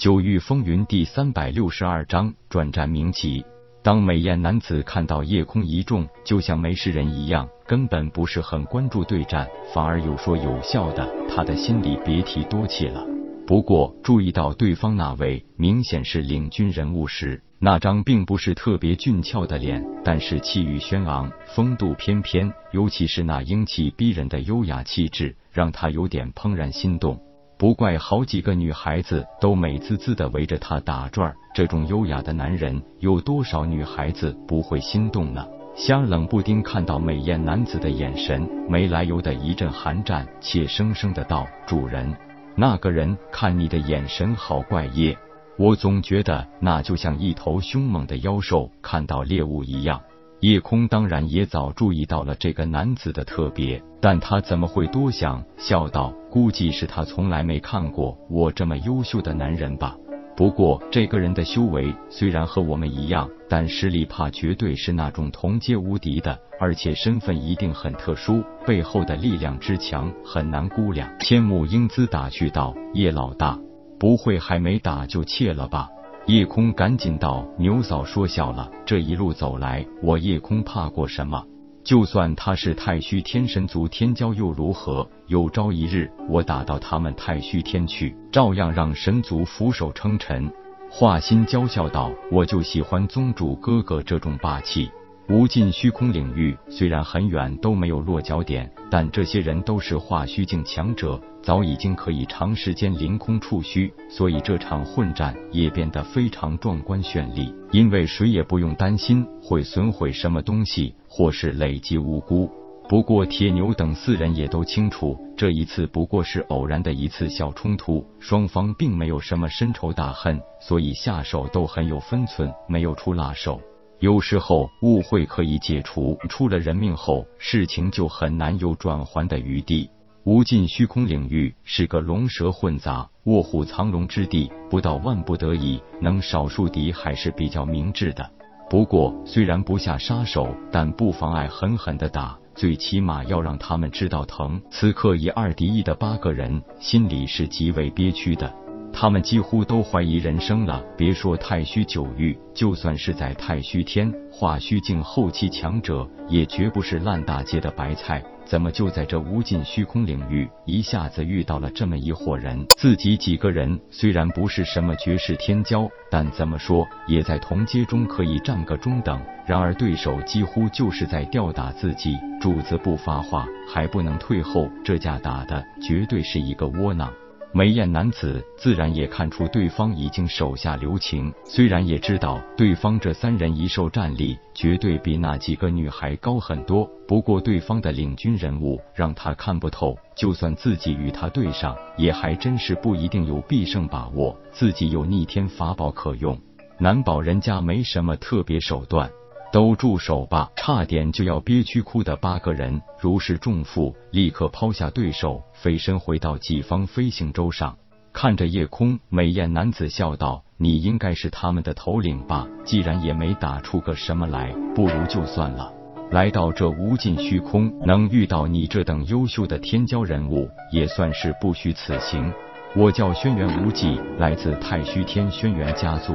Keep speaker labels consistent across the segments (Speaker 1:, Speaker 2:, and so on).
Speaker 1: 九域风云第三百六十二章转战明旗。当美艳男子看到夜空一众，就像没事人一样，根本不是很关注对战，反而有说有笑的，他的心里别提多气了。不过注意到对方那位明显是领军人物时，那张并不是特别俊俏的脸，但是气宇轩昂，风度翩翩，尤其是那英气逼人的优雅气质，让他有点怦然心动。不怪好几个女孩子都美滋滋的围着他打转，这种优雅的男人，有多少女孩子不会心动呢？瞎冷不丁看到美艳男子的眼神，没来由的一阵寒战，怯生生的道：“主人，那个人看你的眼神好怪异，我总觉得那就像一头凶猛的妖兽看到猎物一样。”叶空当然也早注意到了这个男子的特别，但他怎么会多想？笑道：“估计是他从来没看过我这么优秀的男人吧。不过这个人的修为虽然和我们一样，但实力怕绝对是那种同阶无敌的，而且身份一定很特殊，背后的力量之强很难估量。”千木英姿打趣道：“叶老大，不会还没打就怯了吧？”叶空赶紧道：“牛嫂说笑了，这一路走来，我叶空怕过什么？就算他是太虚天神族天骄又如何？有朝一日我打到他们太虚天去，照样让神族俯首称臣。”华心娇笑道：“我就喜欢宗主哥哥这种霸气。”无尽虚空领域虽然很远都没有落脚点，但这些人都是化虚境强者，早已经可以长时间凌空触虚，所以这场混战也变得非常壮观绚丽。因为谁也不用担心会损毁什么东西，或是累积无辜。不过铁牛等四人也都清楚，这一次不过是偶然的一次小冲突，双方并没有什么深仇大恨，所以下手都很有分寸，没有出辣手。有时候误会可以解除，出了人命后，事情就很难有转圜的余地。无尽虚空领域是个龙蛇混杂、卧虎藏龙之地，不到万不得已，能少数敌还是比较明智的。不过虽然不下杀手，但不妨碍狠狠的打，最起码要让他们知道疼。此刻以二敌一的八个人，心里是极为憋屈的。他们几乎都怀疑人生了。别说太虚九域，就算是在太虚天化虚境后期强者，也绝不是烂大街的白菜。怎么就在这无尽虚空领域，一下子遇到了这么一伙人？自己几个人虽然不是什么绝世天骄，但怎么说也在同阶中可以占个中等。然而对手几乎就是在吊打自己，主子不发话，还不能退后，这架打的绝对是一个窝囊。美艳男子自然也看出对方已经手下留情，虽然也知道对方这三人一兽战力绝对比那几个女孩高很多，不过对方的领军人物让他看不透，就算自己与他对上，也还真是不一定有必胜把握。自己有逆天法宝可用，难保人家没什么特别手段。都住手吧！差点就要憋屈哭的八个人如释重负，立刻抛下对手，飞身回到己方飞行舟上。看着夜空，美艳男子笑道：“你应该是他们的头领吧？既然也没打出个什么来，不如就算了。来到这无尽虚空，能遇到你这等优秀的天骄人物，也算是不虚此行。我叫轩辕无忌，来自太虚天轩辕家族。”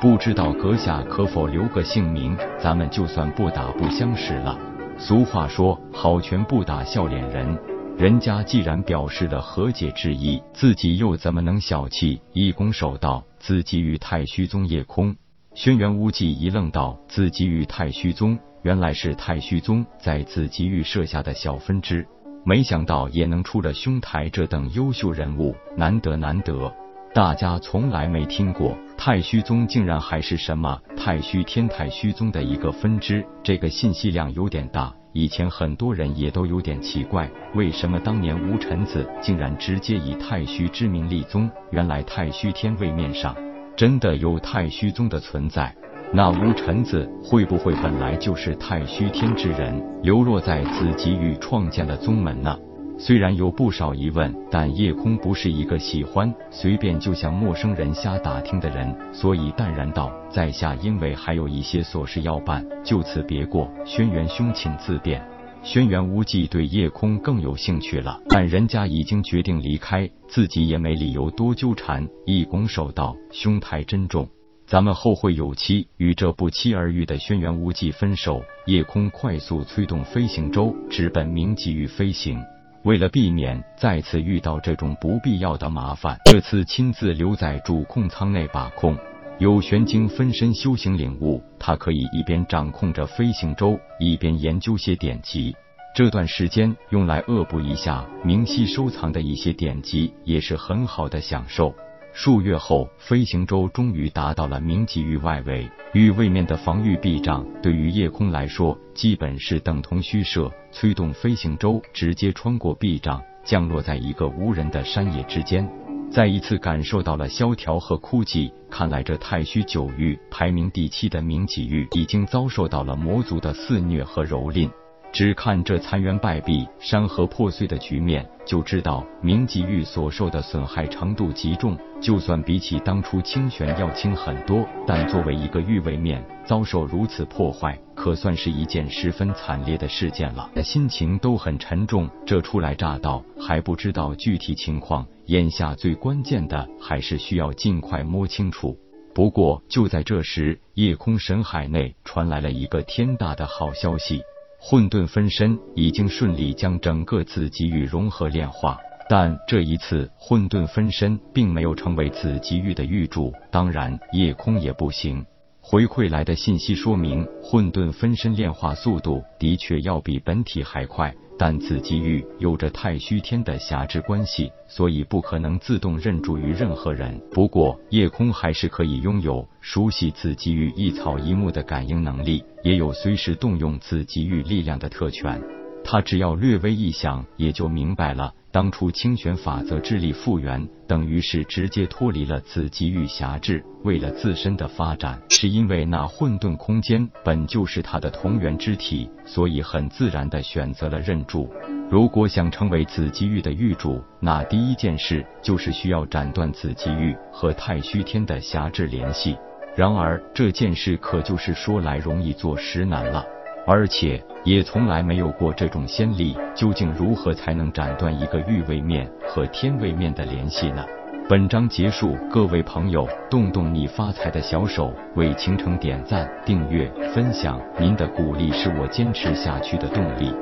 Speaker 1: 不知道阁下可否留个姓名？咱们就算不打不相识了。俗话说，好拳不打笑脸人。人家既然表示了和解之意，自己又怎么能小气？一拱手道：“自己与太虚宗夜空。”轩辕无忌一愣道：“自己与太虚宗，原来是太虚宗在紫极域设下的小分支。没想到也能出了兄台这等优秀人物，难得难得。”大家从来没听过太虚宗，竟然还是什么太虚天太虚宗的一个分支，这个信息量有点大。以前很多人也都有点奇怪，为什么当年吴尘子竟然直接以太虚之名立宗？原来太虚天位面上真的有太虚宗的存在。那吴尘子会不会本来就是太虚天之人，流落在紫极域创建了宗门呢？虽然有不少疑问，但夜空不是一个喜欢随便就向陌生人瞎打听的人，所以淡然道：“在下因为还有一些琐事要办，就此别过。轩辕兄，请自便。”轩辕无忌对叶空更有兴趣了，但人家已经决定离开，自己也没理由多纠缠。一拱手道：“兄台珍重，咱们后会有期。”与这不期而遇的轩辕无忌分手，夜空快速催动飞行舟，直奔明极域飞行。为了避免再次遇到这种不必要的麻烦，这次亲自留在主控舱内把控。有玄晶分身修行领悟，他可以一边掌控着飞行舟，一边研究些典籍。这段时间用来恶补一下明晰收藏的一些典籍，也是很好的享受。数月后，飞行舟终于达到了明极域外围，与位面的防御壁障对于夜空来说基本是等同虚设。催动飞行舟，直接穿过壁障，降落在一个无人的山野之间。再一次感受到了萧条和枯寂，看来这太虚九域排名第七的明启域已经遭受到了魔族的肆虐和蹂躏。只看这残垣败壁、山河破碎的局面，就知道明极玉所受的损害程度极重。就算比起当初清玄要轻很多，但作为一个玉位面，遭受如此破坏，可算是一件十分惨烈的事件了。心情都很沉重，这初来乍到，还不知道具体情况。眼下最关键的，还是需要尽快摸清楚。不过就在这时，夜空神海内传来了一个天大的好消息。混沌分身已经顺利将整个紫极域融合炼化，但这一次混沌分身并没有成为紫极域的玉柱，当然夜空也不行。回馈来的信息说明，混沌分身炼化速度的确要比本体还快。但紫极域有着太虚天的辖制关系，所以不可能自动认主于任何人。不过夜空还是可以拥有熟悉紫极域一草一木的感应能力，也有随时动用紫极域力量的特权。他只要略微一想，也就明白了。当初清玄法则之力复原，等于是直接脱离了紫极域辖制。为了自身的发展，是因为那混沌空间本就是他的同源之体，所以很自然的选择了认主。如果想成为紫极域的域主，那第一件事就是需要斩断紫极域和太虚天的辖制联系。然而这件事可就是说来容易做实难了。而且也从来没有过这种先例，究竟如何才能斩断一个域位面和天位面的联系呢？本章结束，各位朋友，动动你发财的小手，为倾城点赞、订阅、分享，您的鼓励是我坚持下去的动力。